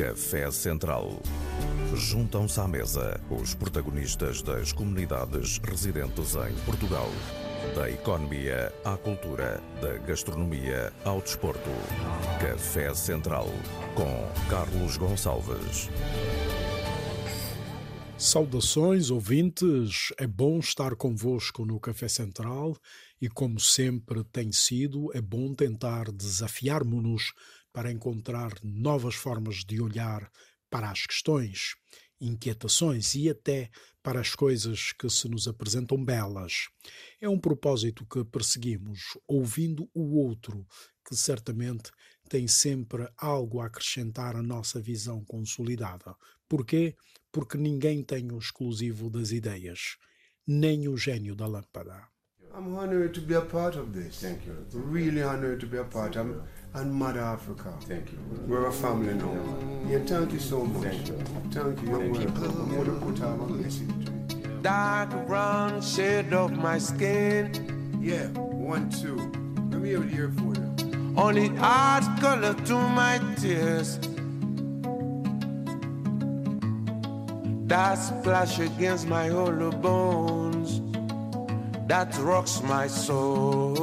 Café Central. Juntam-se à mesa os protagonistas das comunidades residentes em Portugal. Da economia à cultura, da gastronomia ao desporto. Café Central com Carlos Gonçalves. Saudações, ouvintes. É bom estar convosco no Café Central e, como sempre tem sido, é bom tentar desafiarmos-nos para encontrar novas formas de olhar para as questões, inquietações e até para as coisas que se nos apresentam belas. É um propósito que perseguimos, ouvindo o outro, que certamente tem sempre algo a acrescentar à nossa visão consolidada. Porquê? Porque ninguém tem o exclusivo das ideias, nem o gênio da lâmpada. I'm honored to be a part of this. Thank you. Really honored to be a part. I'm and Mother Africa. Thank you. We're a family now. Yeah, thank you so much. Thank you. Thank you. You're welcome. I'm going to put out a to you. Dark brown shade of my skin. Yeah, one, two. Let me have it here for you. Only art color to my tears. That splash against my hollow bones. That rocks my soul.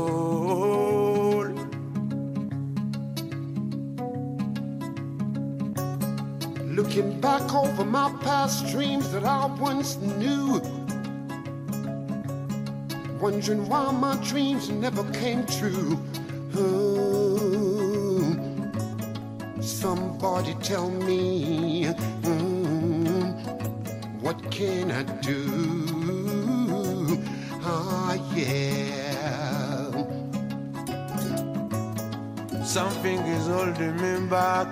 Looking back over my past dreams that I once knew. Wondering why my dreams never came true. Oh, somebody tell me, mm, what can I do? Ah, yeah. Something is holding me back.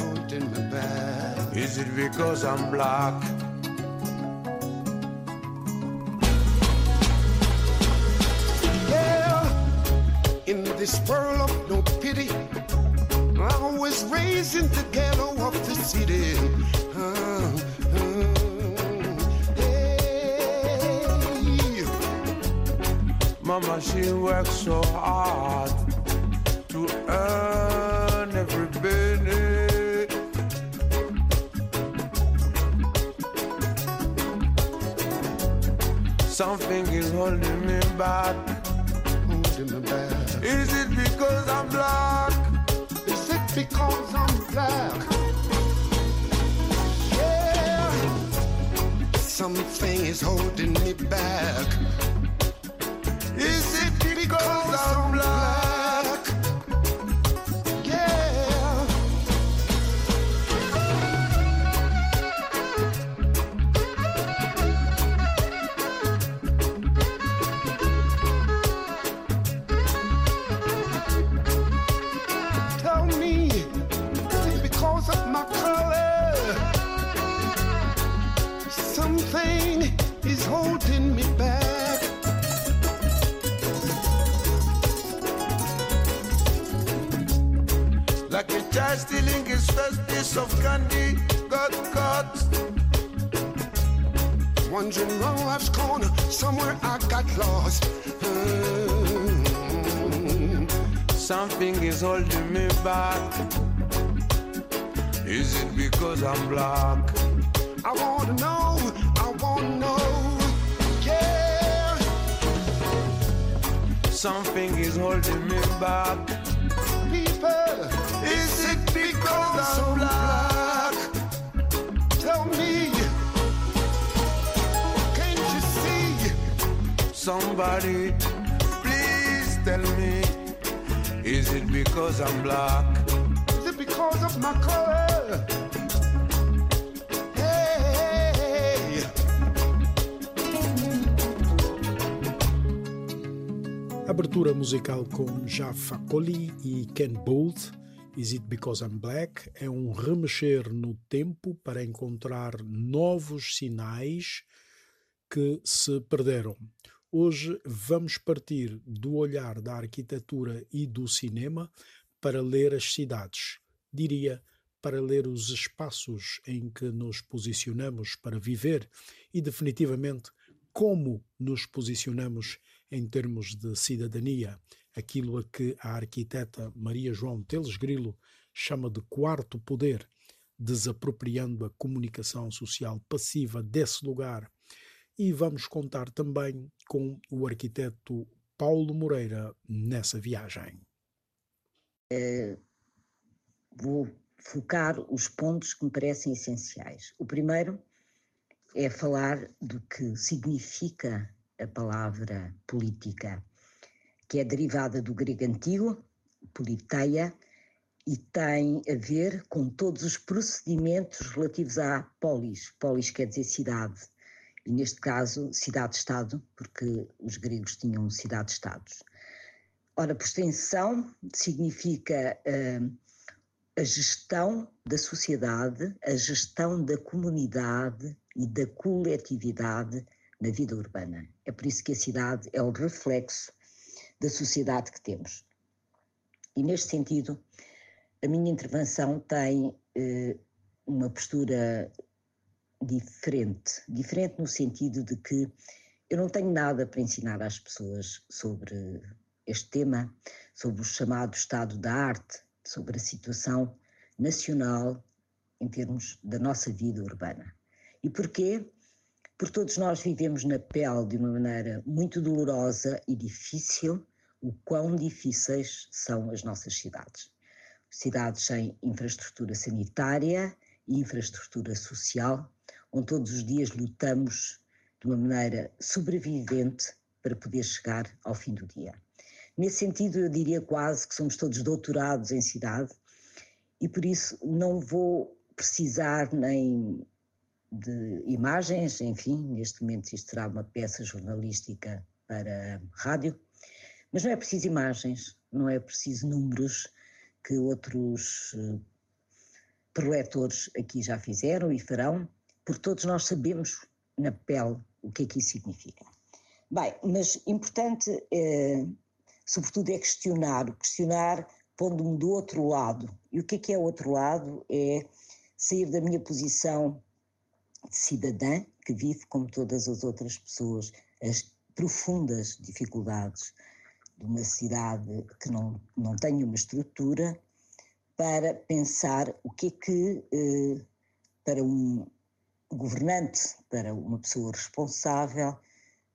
Holding me back. Is it because I'm black? Yeah, in this world of no pity, I was raised in the ghetto of the city. Uh, uh, Mama, she works so hard to earn every penny. Something is holding me back. Holding me back. Is it because I'm black? Is it because I'm black? Yeah, something is holding me back. Somebody, please tell me. Is it because I'm black? Is it because of my color? Hey, Abertura musical com Jaffa Coli e Ken Bolt, Is It Because I'm Black? É um remexer no tempo para encontrar novos sinais que se perderam. Hoje vamos partir do olhar da arquitetura e do cinema para ler as cidades. Diria para ler os espaços em que nos posicionamos para viver e, definitivamente, como nos posicionamos em termos de cidadania, aquilo a que a arquiteta Maria João Teles Grilo chama de quarto poder, desapropriando a comunicação social passiva desse lugar. E vamos contar também com o arquiteto Paulo Moreira nessa viagem. É, vou focar os pontos que me parecem essenciais. O primeiro é falar do que significa a palavra política, que é derivada do grego antigo, politeia, e tem a ver com todos os procedimentos relativos à polis. Polis quer dizer cidade, neste caso cidade-estado, porque os gregos tinham cidade-estados. Ora, por extensão, significa uh, a gestão da sociedade, a gestão da comunidade e da coletividade na vida urbana. É por isso que a cidade é o reflexo da sociedade que temos. E neste sentido, a minha intervenção tem eh, uma postura diferente. Diferente no sentido de que eu não tenho nada para ensinar às pessoas sobre este tema, sobre o chamado estado da arte, sobre a situação nacional em termos da nossa vida urbana. E porquê? Porque todos nós vivemos na pele de uma maneira muito dolorosa e difícil o quão difíceis são as nossas cidades cidades sem infraestrutura sanitária e infraestrutura social, onde todos os dias lutamos de uma maneira sobrevivente para poder chegar ao fim do dia. Nesse sentido, eu diria quase que somos todos doutorados em cidade e por isso não vou precisar nem de imagens, enfim, neste momento isto será uma peça jornalística para rádio, mas não é preciso imagens, não é preciso números, que outros uh, preletores aqui já fizeram e farão, porque todos nós sabemos na pele o que é que isso significa. Bem, mas importante, é, sobretudo, é questionar, questionar pondo-me do outro lado. E o que é que é o outro lado? É sair da minha posição de cidadã, que vive como todas as outras pessoas, as profundas dificuldades de uma cidade que não, não tem uma estrutura, para pensar o que é que, eh, para um governante, para uma pessoa responsável,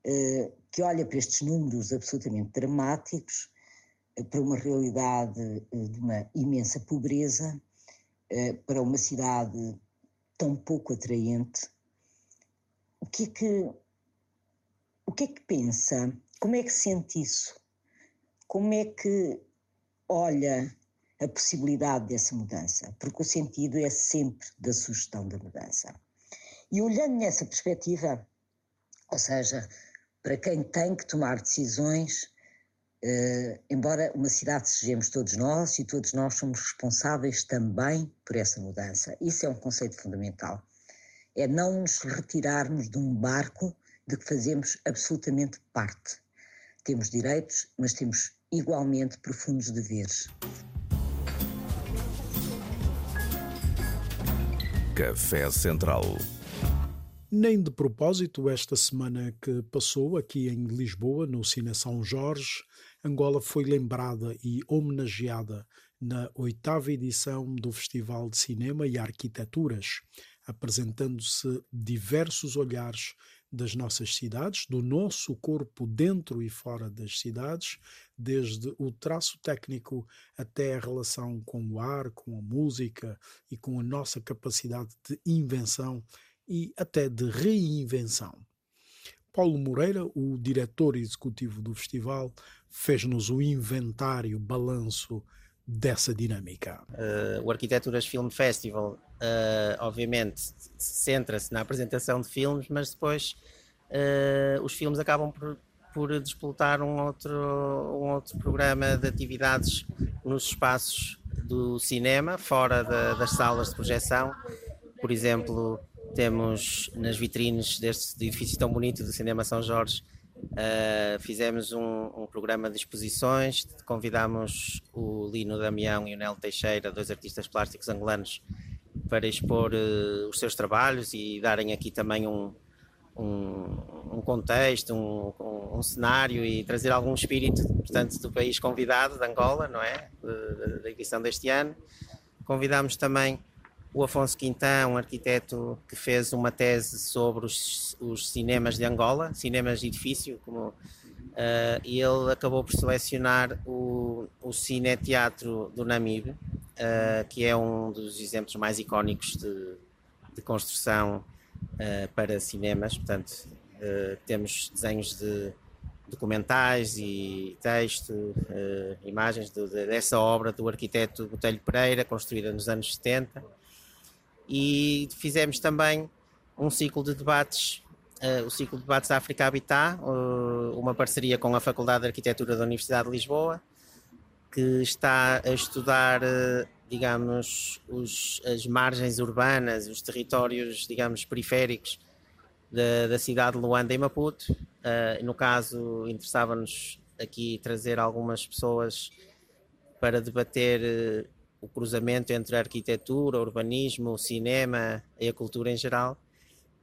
eh, que olha para estes números absolutamente dramáticos, eh, para uma realidade de uma imensa pobreza, para uma cidade tão pouco atraente, o que é que, o que, é que pensa? Como é que sente isso? Como é que olha a possibilidade dessa mudança? Porque o sentido é sempre da sugestão da mudança. E olhando nessa perspectiva, ou seja, para quem tem que tomar decisões, eh, embora uma cidade sejamos todos nós e todos nós somos responsáveis também por essa mudança. Isso é um conceito fundamental. É não nos retirarmos de um barco de que fazemos absolutamente parte. Temos direitos, mas temos igualmente profundos deveres. Café Central. Nem de propósito, esta semana que passou aqui em Lisboa, no Cine São Jorge, Angola foi lembrada e homenageada na oitava edição do Festival de Cinema e Arquiteturas, apresentando-se diversos olhares das nossas cidades, do nosso corpo dentro e fora das cidades, desde o traço técnico até a relação com o ar, com a música e com a nossa capacidade de invenção e até de reinvenção. Paulo Moreira, o diretor executivo do festival, fez-nos o inventário, balanço dessa dinâmica. Uh, o Arquiteturas Film Festival, uh, obviamente, centra-se na apresentação de filmes, mas depois uh, os filmes acabam por, por disputar um outro, um outro programa de atividades nos espaços do cinema, fora da, das salas de projeção. Por exemplo, temos nas vitrines deste edifício tão bonito do Cinema São Jorge Uh, fizemos um, um, programa de exposições, convidámos o Lino Damião e o Nelo Teixeira, dois artistas plásticos angolanos, para expor uh, os seus trabalhos e darem aqui também um, um, um contexto, um, um, cenário e trazer algum espírito, portanto, do país convidado, de Angola, não é? Da edição deste ano. Convidámos também o Afonso Quintão, um arquiteto que fez uma tese sobre os, os cinemas de Angola, cinemas de edifício, como, uh, e ele acabou por selecionar o, o Cine Teatro do Namib, uh, que é um dos exemplos mais icónicos de, de construção uh, para cinemas. Portanto, temos desenhos de documentais e texto, imagens de, de, dessa obra do arquiteto Botelho Pereira, construída nos anos 70 e fizemos também um ciclo de debates, uh, o ciclo de debates África Habitat, uh, uma parceria com a Faculdade de Arquitetura da Universidade de Lisboa, que está a estudar, uh, digamos, os, as margens urbanas, os territórios, digamos, periféricos da, da cidade de Luanda e Maputo. no caso, interessava-nos aqui trazer algumas pessoas para debater o cruzamento entre a arquitetura, o urbanismo, o cinema e a cultura em geral.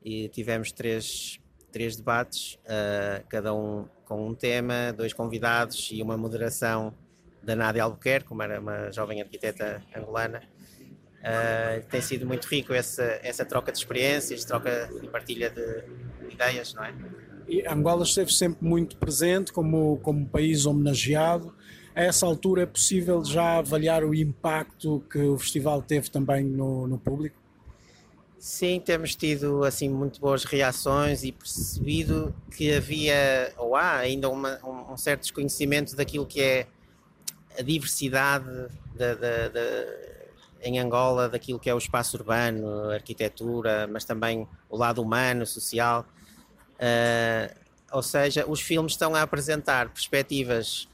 E tivemos três, três debates, uh, cada um com um tema, dois convidados e uma moderação da Nádia Albuquerque, como era uma jovem arquiteta angolana. Uh, tem sido muito rico essa, essa troca de experiências, troca e partilha de ideias, não é? E Angola esteve sempre muito presente como, como país homenageado a essa altura é possível já avaliar o impacto que o festival teve também no, no público? Sim, temos tido assim muito boas reações e percebido que havia ou há ainda uma, um, um, certo desconhecimento daquilo que é a diversidade de, de, de, em Angola, daquilo que é o espaço urbano, a arquitetura, mas também o lado humano, social. Uh, ou seja, os filmes estão a apresentar perspectivas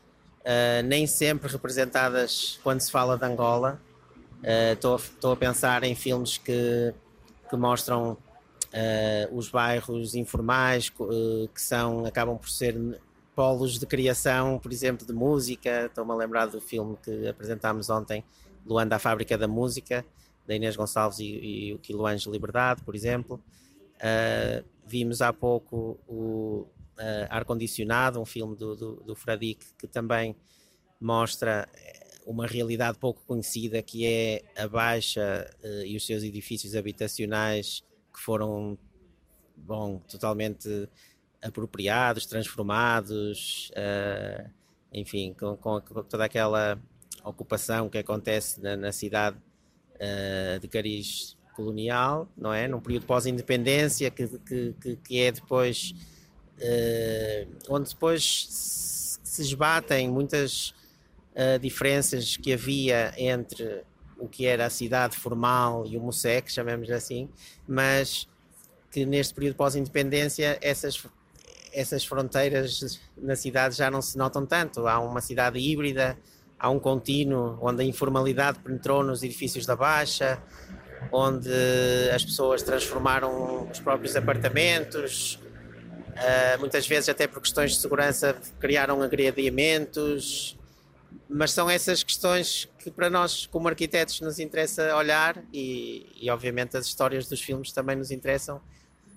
uh, nem sempre representadas quando se fala de Angola. Estou uh, a pensar em filmes que, que mostram uh, os bairros informais, que são, acabam por ser polos de criação, por exemplo, de música. Estou-me a lembrar do filme que apresentámos ontem, Luanda, a Fábrica da Música, da Inês Gonçalves e, e o Anjo Liberdade, por exemplo. Uh, vimos há pouco o uh, Ar Condicionado, um filme do, do, do Fradique que também mostra eh, uma realidade pouco conhecida que é a Baixa uh, e os seus edifícios habitacionais que foram bom, totalmente apropriados, transformados, uh, enfim, com, com, toda aquela ocupação que acontece na, na cidade uh, de cariz colonial, não é? Num período pós-independência que, que, que, é depois onde depois se esbatem muitas uh, diferenças que havia entre o que era a cidade formal e o MUSEC, chamemos assim, mas que neste período pós-independência essas, essas fronteiras na cidade já não se notam tanto. Há uma cidade híbrida, há um contínuo onde a informalidade penetrou nos edifícios da Baixa, onde as pessoas transformaram os próprios apartamentos, Uh, muitas vezes, até por questões de segurança, criaram agrediamentos, mas são essas questões que para nós, como arquitetos, nos interessa olhar e, e obviamente, as histórias dos filmes também nos interessam,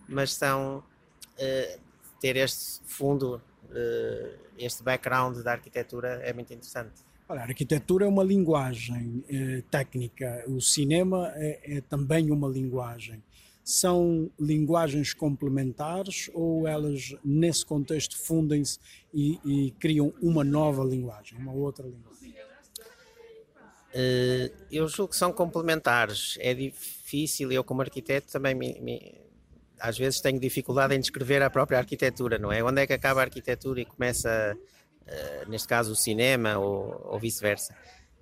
mas são uh, ter este fundo, uh, este background da arquitetura é muito interessante. Olha, a arquitetura é uma linguagem técnica, o cinema é, é também uma linguagem são linguagens complementares ou elas, nesse contexto, fundem-se e, e, criam uma nova linguagem, uma outra linguagem? Uh, eu julgo que são complementares. É difícil, eu como arquiteto também me, me, às vezes tenho dificuldade em descrever a própria arquitetura, não é? Onde é que acaba a arquitetura e começa, uh, neste caso, o cinema ou, ou vice-versa?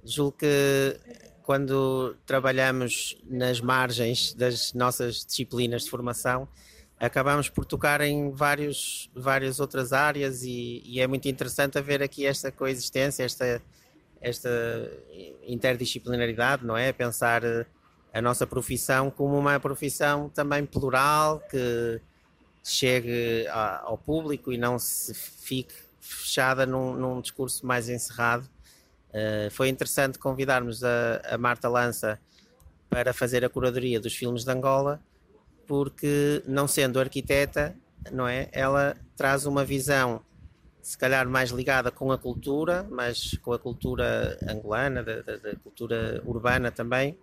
Julgo que quando trabalhamos nas margens das nossas disciplinas de formação, acabamos por tocar em vários, várias outras áreas e, e, é muito interessante haver aqui esta coexistência, esta, esta interdisciplinaridade, não é? Pensar a nossa profissão como uma profissão também plural, que chegue ao público e não se fique fechada num, num discurso mais encerrado Uh, foi interessante convidarmos a, a, Marta Lança para fazer a curadoria dos filmes de Angola, porque não sendo arquiteta, não é, ela traz uma visão se calhar mais ligada com a cultura, mas com a cultura angolana, da, da, da cultura urbana também,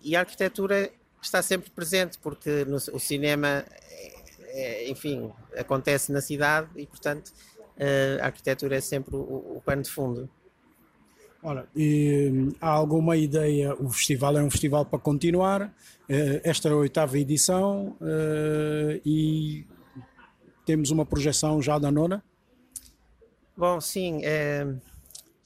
e a arquitetura está sempre presente, porque no, o cinema, é, é, enfim, acontece na cidade e, portanto, uh, a arquitetura é sempre o, o pano de fundo. Ora, e, há alguma ideia? O festival é um festival para continuar. Uh, esta é a oitava edição uh, e temos uma projeção já da nona? Bom, sim. É,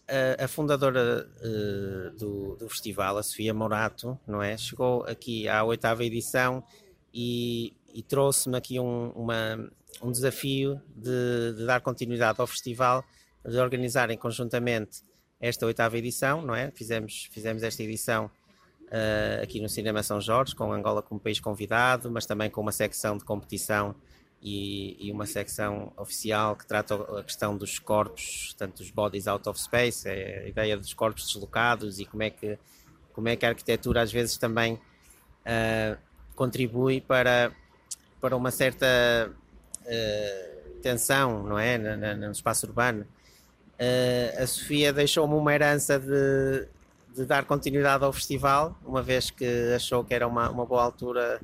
a, a, fundadora uh, do, do, festival, a Sofia Morato, não é? Chegou aqui à oitava edição e, e trouxe-me aqui um, uma, um desafio de, de, dar continuidade ao festival, de organizarem conjuntamente esta oitava edição, não é? Fizemos, fizemos esta edição uh, aqui no Cinema São Jorge, com Angola como país convidado, mas também com uma secção de competição e, e, uma secção oficial que trata a questão dos corpos, tanto dos bodies out of space, a ideia dos corpos deslocados e como é que, como é que a arquitetura às vezes também uh, contribui para, para uma certa uh, tensão, não é, no, no espaço urbano. Uh, a Sofia deixou-me uma herança de, de dar continuidade ao festival, uma vez que achou que era uma, uma boa altura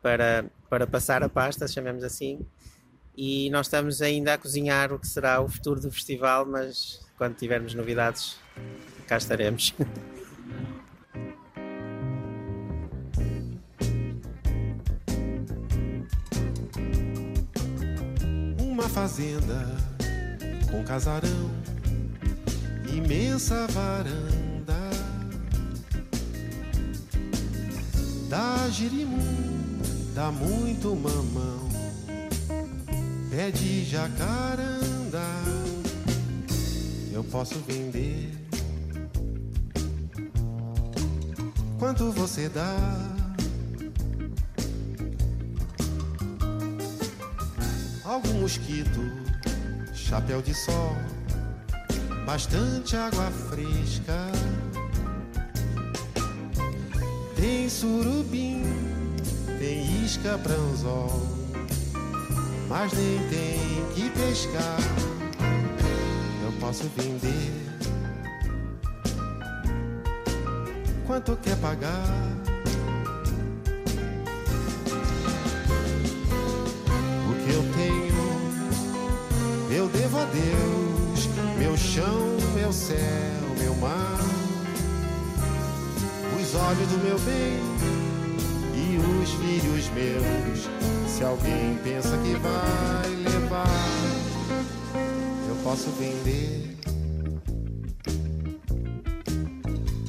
para, para passar a pasta, chamemos assim. E nós estamos ainda a cozinhar o que será o futuro do festival, mas quando tivermos novidades, cá estaremos. Uma fazenda com casarão, imensa varanda da Girimum dá muito mamão, pé de jacaranda, eu posso vender. Quanto você dá? Algum mosquito, chapéu de sol, bastante água fresca. Tem surubim tem isca pra anzol, mas nem tem que pescar. Eu posso vender. Quanto quer pagar? Os olhos do meu bem os filhos meus. Se alguém pensa que vai levar, eu posso vender.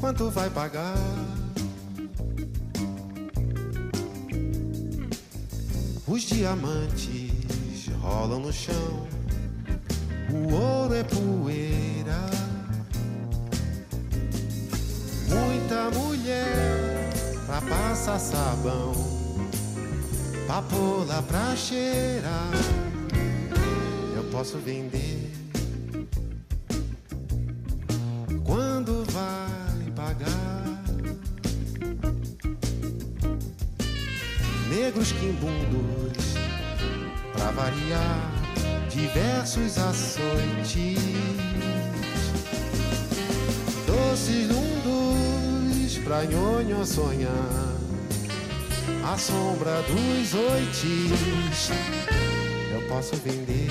Quanto vai pagar? Os diamantes rolam no chão, o pra passar sabão, papola pra cheirar. Eu posso vender. Quando vai pagar? Negros quimbundos, pra variar, diversos açoites. Pra nhonho sonhar a sombra dos oitis eu posso vender.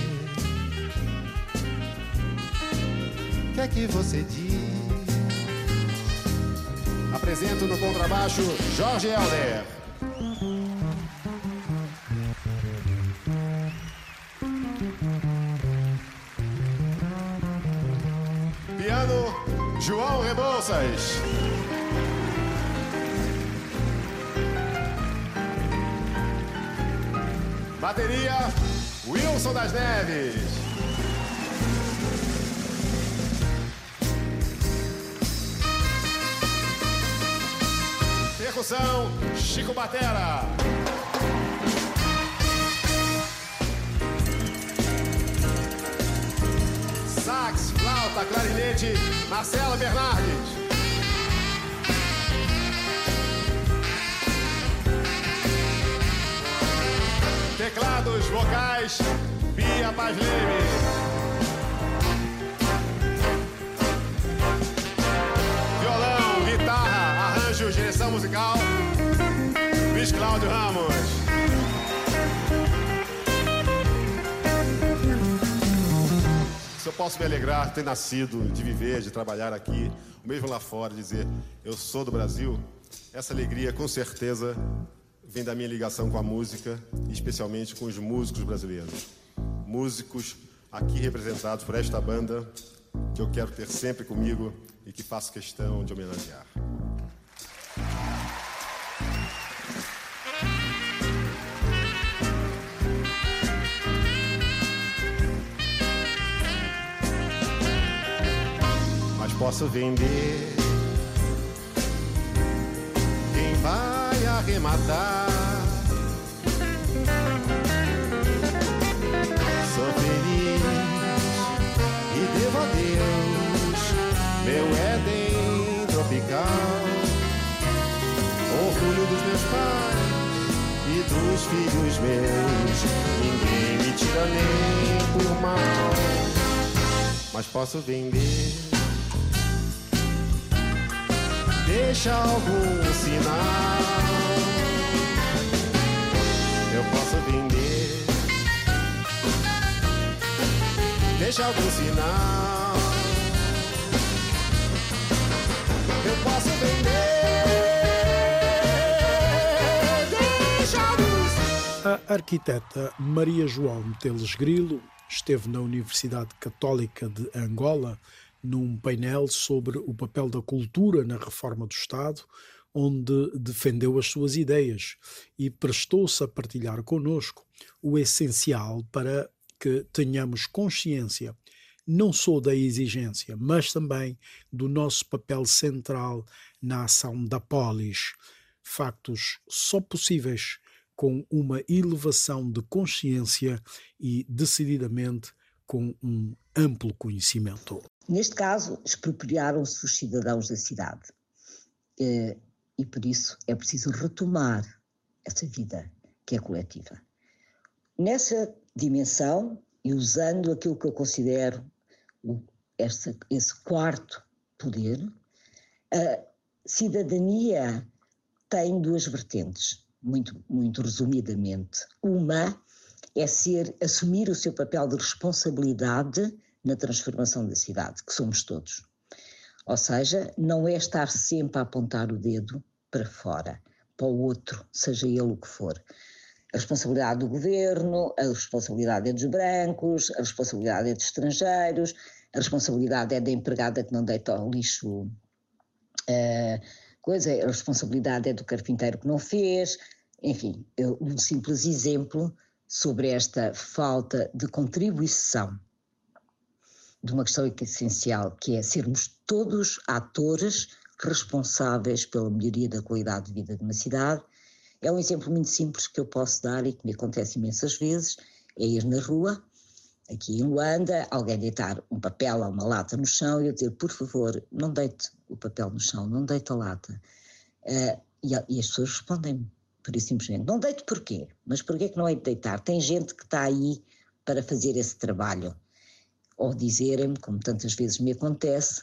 O que é que você diz? Apresento no contrabaixo Jorge Helder. Piano João Rebouças. Bateria, Wilson das Neves. Percussão, Chico Batera. Sax, flauta, clarinete, Marcelo Bernardes. Vocais, Bia Paz Leme. Violão, guitarra, arranjos de direção musical, Luiz Cláudio Ramos. Se eu posso me alegrar de ter nascido, de viver, de trabalhar aqui, mesmo lá fora, dizer eu sou do Brasil, essa alegria com certeza vem da minha ligação com a música, especialmente com os músicos brasileiros. Músicos aqui representados por esta banda que eu quero ter sempre comigo e que faço questão de homenagear. Mas posso vender arrematar. Sou feliz e devo a Deus meu Éden tropical. Orgulho dos meus pais e dos filhos meus. Ninguém me tira nem por mal, mas posso vender. Deixa algum sinal. Deixa algum sinal. Eu posso vender. Deixa. A arquiteta Maria João Teles Grilo esteve na Universidade Católica de Angola num painel sobre o papel da cultura na reforma do Estado, onde defendeu as suas ideias e prestou-se a partilhar conosco o essencial para que tenhamos consciência não só da exigência, mas também do nosso papel central na ação da polis. Factos só possíveis com uma elevação de consciência e, decididamente, com um amplo conhecimento. Neste caso, expropriaram-se os cidadãos da cidade. Eh, E por isso é preciso retomar essa vida que é coletiva. Nessa dimensão, e usando aquilo que eu considero o- esse quarto poder, a cidadania tem duas vertentes, muito, muito resumidamente. Uma é ser assumir o seu papel de responsabilidade na transformação da cidade, que somos todos. Ou seja, não é estar sempre a apontar o dedo para fora, para o outro, seja ele o que for. A responsabilidade do governo, a responsabilidade é dos brancos, a responsabilidade é dos estrangeiros, a responsabilidade é da empregada que não deita ao lixo eh, coisa, a responsabilidade é do carpinteiro que não fez. Enfim, um simples exemplo sobre esta falta de contribuição de uma questão que essencial, que é sermos todos atores responsáveis pela melhoria da qualidade de vida de uma cidade. É um exemplo muito simples que eu posso dar e que me acontece imensas vezes, é ir na rua, aqui em Luanda, alguém deitar um papel ou uma lata no chão e eu dizer, por favor, não deite o papel no chão, não deite a lata. Eh, e, e as pessoas respondem-me, por isso simplesmente, não deite porquê? Mas porquê que não é de deitar? Tem gente que está aí para fazer esse trabalho. Ou dizerem-me, como tantas vezes me acontece,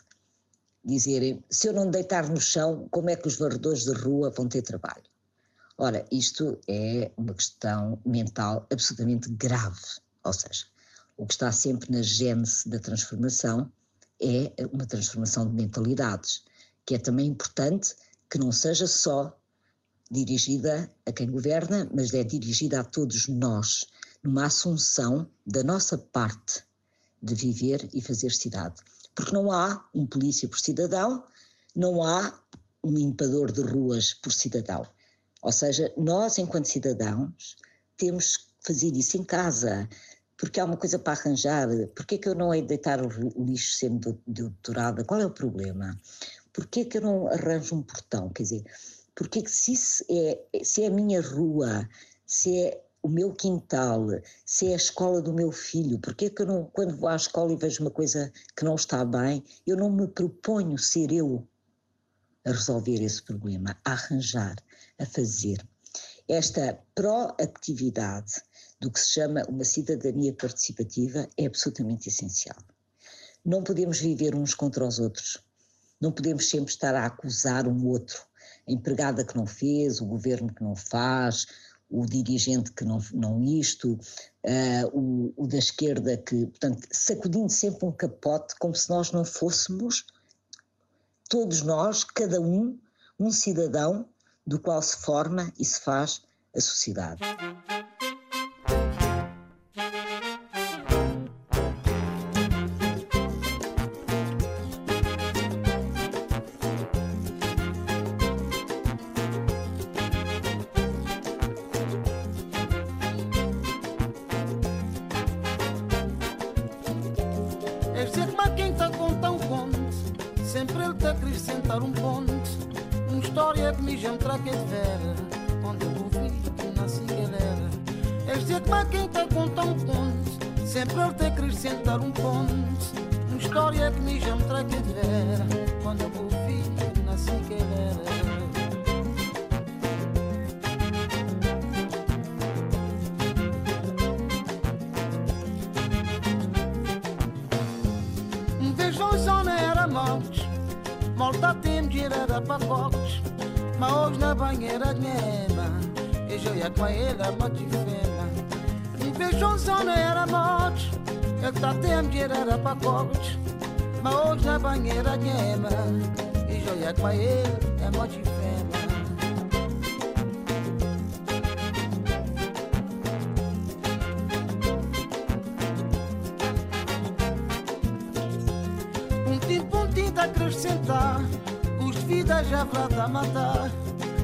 dizerem, se eu não deitar no chão, como é que os varredores de rua vão ter trabalho? Ora, isto é uma questão mental absolutamente grave. Ou seja, o que está sempre na gênese da transformação é uma transformação de mentalidades, que é também importante que não seja só dirigida a quem governa, mas é dirigida a todos nós, numa assunção da nossa parte de viver e fazer cidade. Porque não há um polícia por cidadão, não há um limpador de ruas por cidadão. Ou seja, nós, enquanto cidadãos, temos que fazer isso em casa, porque há uma coisa para arranjar. Porquê que eu não hei de deitar o lixo sendo doutorada? Qual é o problema? Porquê que eu não arranjo um portão? Quer dizer, porquê que se, isso é, se é a minha rua, se é o meu quintal, se é a escola do meu filho, porquê que eu não, quando vou à escola e vejo uma coisa que não está bem, eu não me proponho ser eu a resolver esse problema, a arranjar, a fazer. Esta proatividade do que se chama uma cidadania participativa é absolutamente essencial. Não podemos viver uns contra os outros. Não podemos sempre estar a acusar um outro, a empregada que não fez, o governo que não faz, o dirigente que não, não isto, uh, o, o, da esquerda que, portanto, sacudindo sempre um capote como se nós não fôssemos, todos nós, cada um, um cidadão do qual se forma e se faz a sociedade. Banheira nhema E joia com ele é fema. Um um tinta acrescentar Os vidas já vrata matar.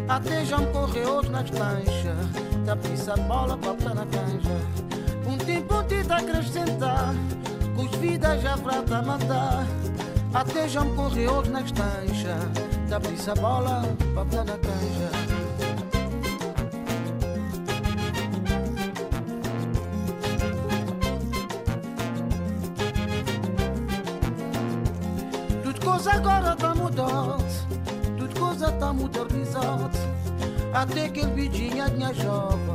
Até já me correu na estancha Da pisa bola pra na canja. Um um tinta acrescentar Os vidas já vrata matar até já me correu na estancha. Da brisa bola para na canja. Agora tá mudando. Tudo coisa tá modernizado Até aquele bidinho minha jova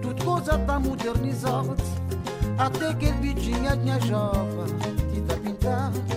tudo coisa tá modernizado. Até aquele bichinho tinha jovem, que tá pintando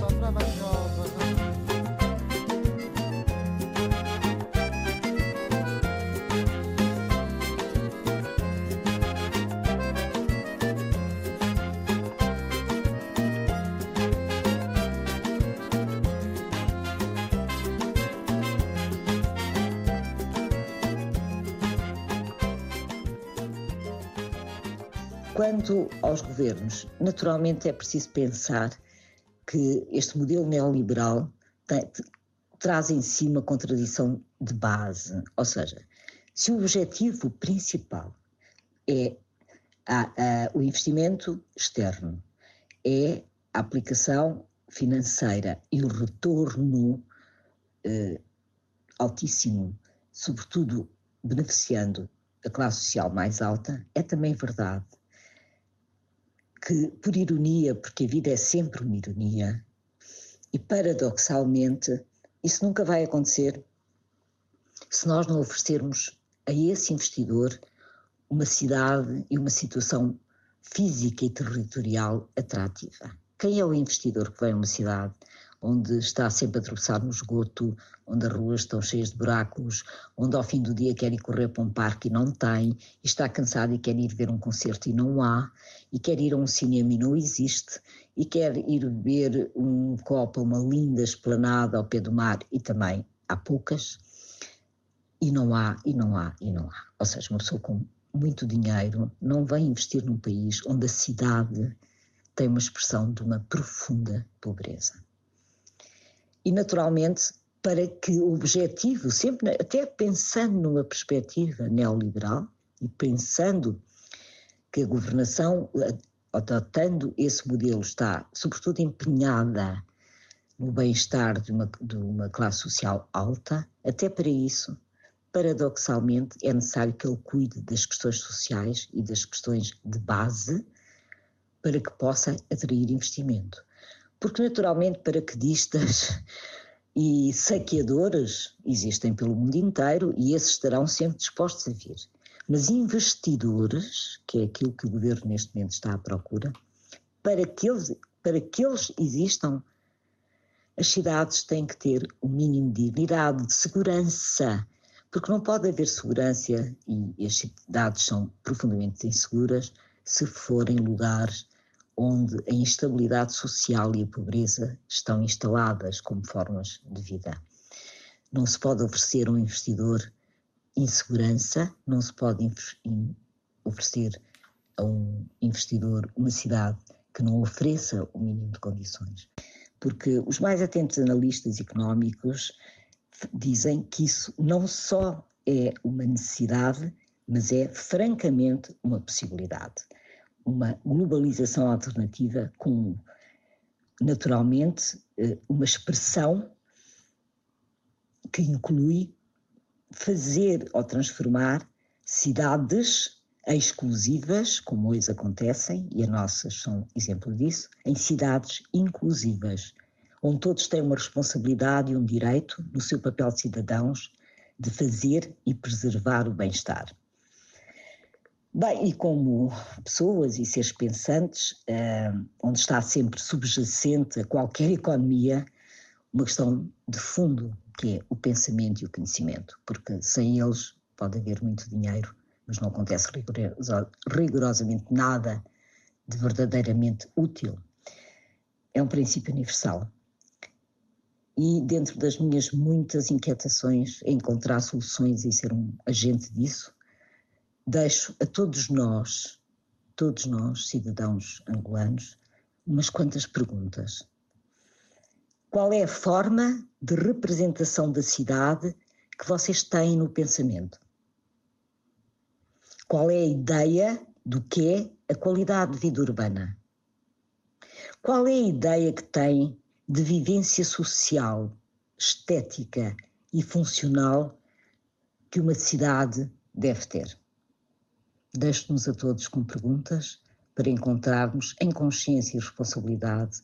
Quanto aos governos, naturalmente é preciso pensar que este modelo neoliberal tem, traz em si uma contradição de base. Ou seja, se o objetivo principal é a, a, o investimento externo, é a aplicação financeira e o retorno eh, altíssimo, sobretudo beneficiando a classe social mais alta, é também verdade que, por ironia, porque a vida é sempre uma ironia, e paradoxalmente, isso nunca vai acontecer se nós não oferecermos a esse investidor uma cidade e uma situação física e territorial atrativa. Quem é o investidor que vem a uma cidade onde está sempre a atravessar no esgoto, onde as ruas estão cheias de buracos, onde ao fim do dia quer ir correr para um parque e não tem, e está cansado e quer ir ver um concerto e não há, e quer ir a um cinema e não existe, e quer ir beber um copo uma linda esplanada ao pé do mar e também há poucas, e não há, e não há, e não há. Ou seja, uma pessoa com muito dinheiro não vem investir num país onde a cidade tem uma expressão de uma profunda pobreza. E, naturalmente, para que o objetivo, sempre, até pensando numa perspectiva neoliberal e pensando que a governação, adotando esse modelo, está sobretudo empenhada no bem-estar de uma, de uma classe social alta, até para isso, paradoxalmente, é necessário que ele cuide das questões sociais e das questões de base para que possa atrair investimento. Porque, naturalmente, paraquedistas e saqueadores existem pelo mundo inteiro e esses estarão sempre dispostos a vir. Mas investidores, que é aquilo que o governo neste momento está à procura, para que eles, para que eles existam, as cidades têm que ter o um mínimo de dignidade, de segurança, porque não pode haver segurança e as cidades são profundamente inseguras se forem lugares onde a instabilidade social e a pobreza estão instaladas como formas de vida. Não se pode oferecer a um investidor insegurança, não se pode oferecer a um investidor uma cidade que não ofereça o mínimo de condições. Porque os mais atentos analistas económicos dizem que isso não só é uma necessidade, mas é francamente uma possibilidade uma globalização alternativa com, naturalmente, eh, uma expressão que inclui fazer ou transformar cidades exclusivas, como hoje acontecem, e as nossas são exemplo disso, em cidades inclusivas, onde todos têm uma responsabilidade e um direito, no seu papel de cidadãos, de fazer e preservar o bem-estar. Bem, e como pessoas e seres pensantes, uh, onde está sempre subjacente a qualquer economia uma questão de fundo, que é o pensamento e o conhecimento, porque sem eles pode haver muito dinheiro, mas não acontece rigorosamente nada de verdadeiramente útil. É um princípio universal. E dentro das minhas muitas inquietações, encontrar soluções e ser um agente disso, deixo a todos nós, todos nós, cidadãos angolanos, umas quantas perguntas. Qual é a forma de representação da cidade que vocês têm no pensamento? Qual é a ideia do que é a qualidade de vida urbana? Qual é a ideia que têm de vivência social, estética e funcional que uma cidade deve ter? Deixo-nos a todos com perguntas para encontrarmos em consciência e responsabilidade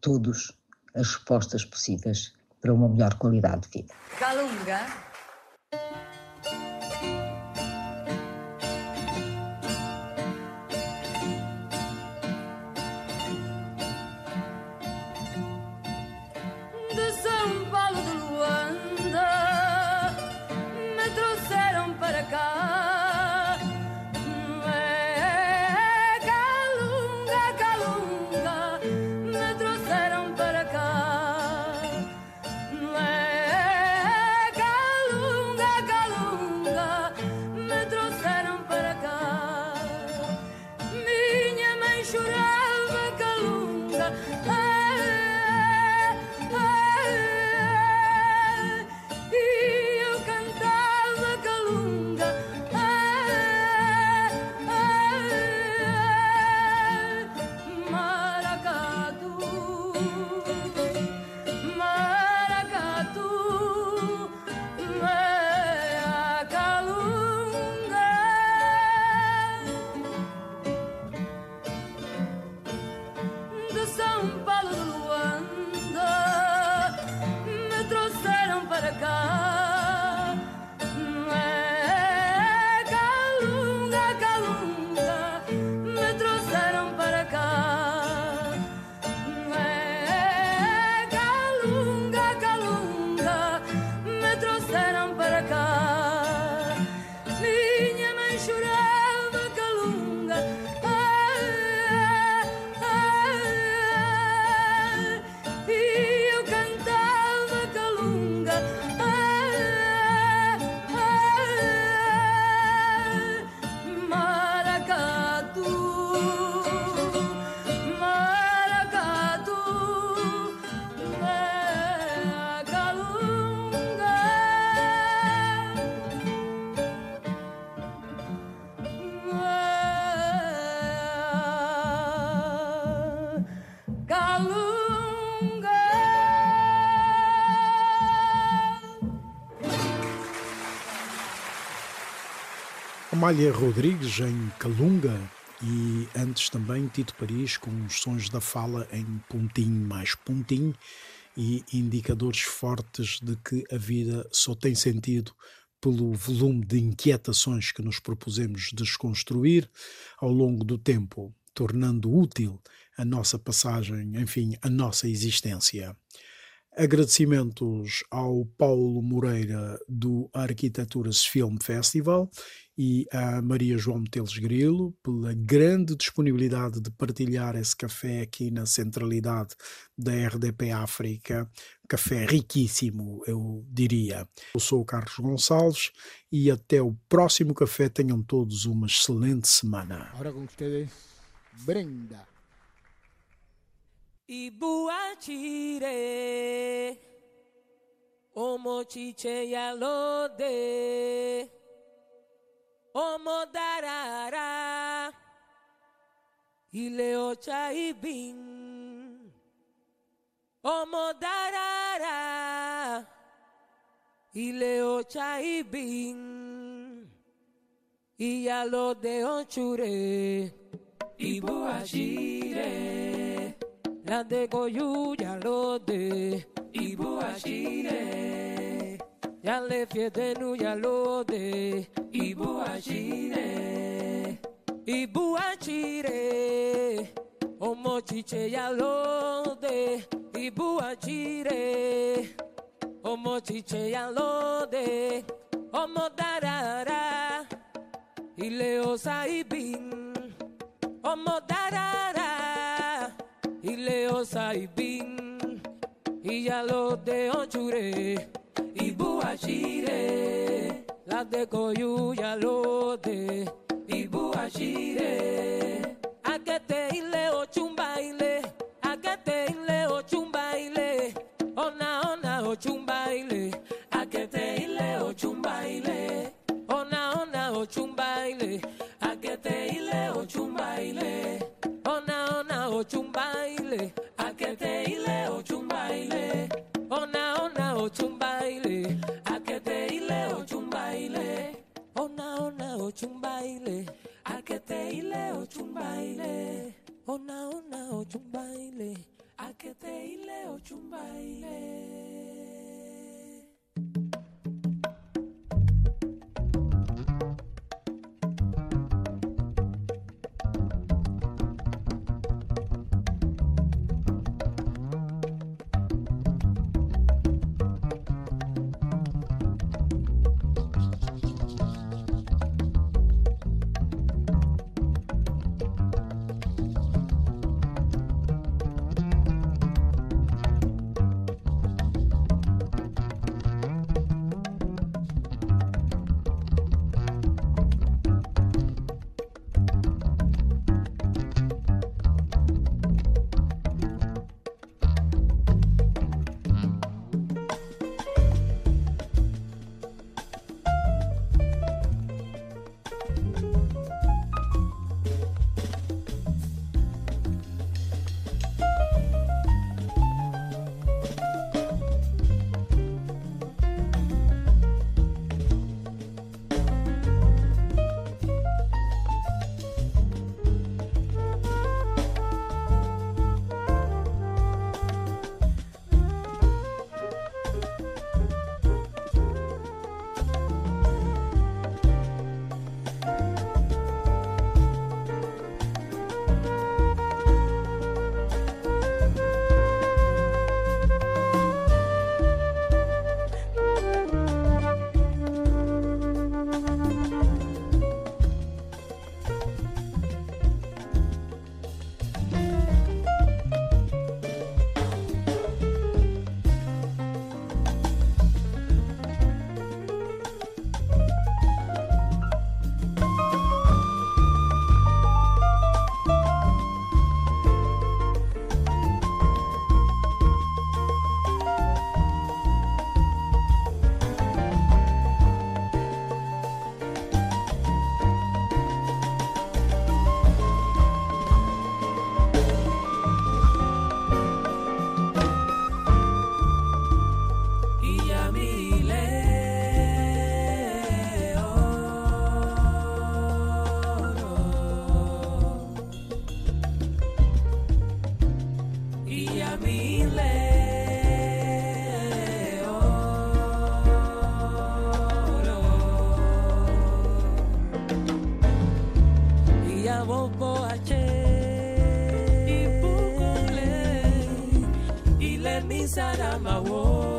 todos as respostas possíveis para uma melhor qualidade de vida. Calunga. Amália Rodrigues em Calunga e antes também Tito Paris com os sons da fala em pontinho mais pontinho e indicadores fortes de que a vida só tem sentido pelo volume de inquietações que nos propusemos desconstruir ao longo do tempo, tornando útil a nossa passagem, enfim, a nossa existência. Agradecimentos ao Paulo Moreira do Arquiteturas Film Festival e à Maria João Meteles Grilo pela grande disponibilidade de partilhar esse café aqui na centralidade da RDP África. Café riquíssimo, eu diria. Eu sou o Carlos Gonçalves e até o próximo café. Tenham todos uma excelente semana. Agora com vocês, Brenda. Ibuachire Omochiche Yalode ọmọ dáradára ilé ocha ìbín ọmọ dáradára ilé ocha ìbín ìyálóde ọ̀nchúre ìbú àṣírí ládégóyú yálóde ìbú ashire yale fiedenu yalode ibu achire ibu achire omochiche yalode ibu achire omochiche yalode o ile osaibin omodarara ile osaibin iyalode onjure onchure ibu ashire la de koyu yalo de ibu ashire agete ile ochumba ile agete ile ochumba ile ona ona o ochumba ile agete ile ochumba ile ona ona o ochumba ile agete ile ochumba ile ona ona o ochumba ile Ibu kule, Ibukule, ile mi sarama wo.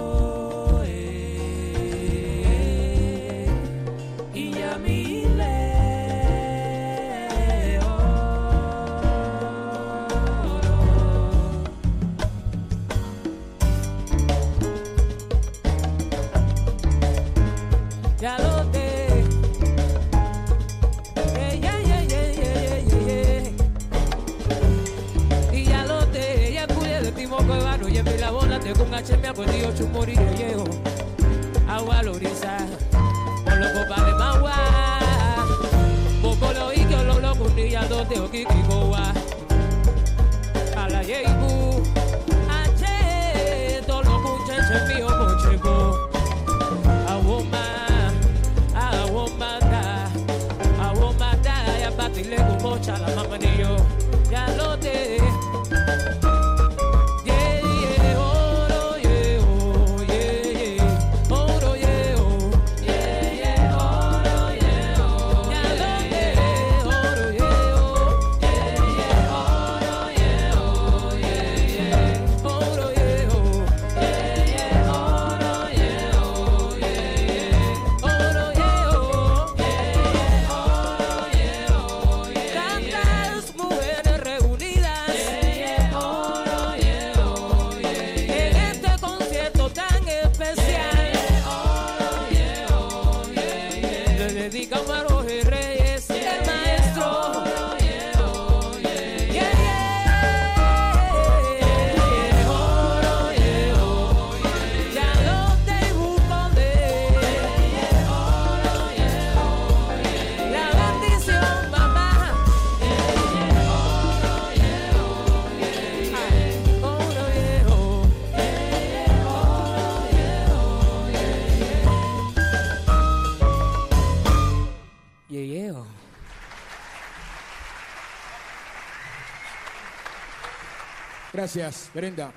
no te cungachemia por chumori chumoriro llego agua lorisa por lo copa de mawa, poco lo y que lo lo cunilla donde o kikikowa a la yeibu. Gracias, Brenda.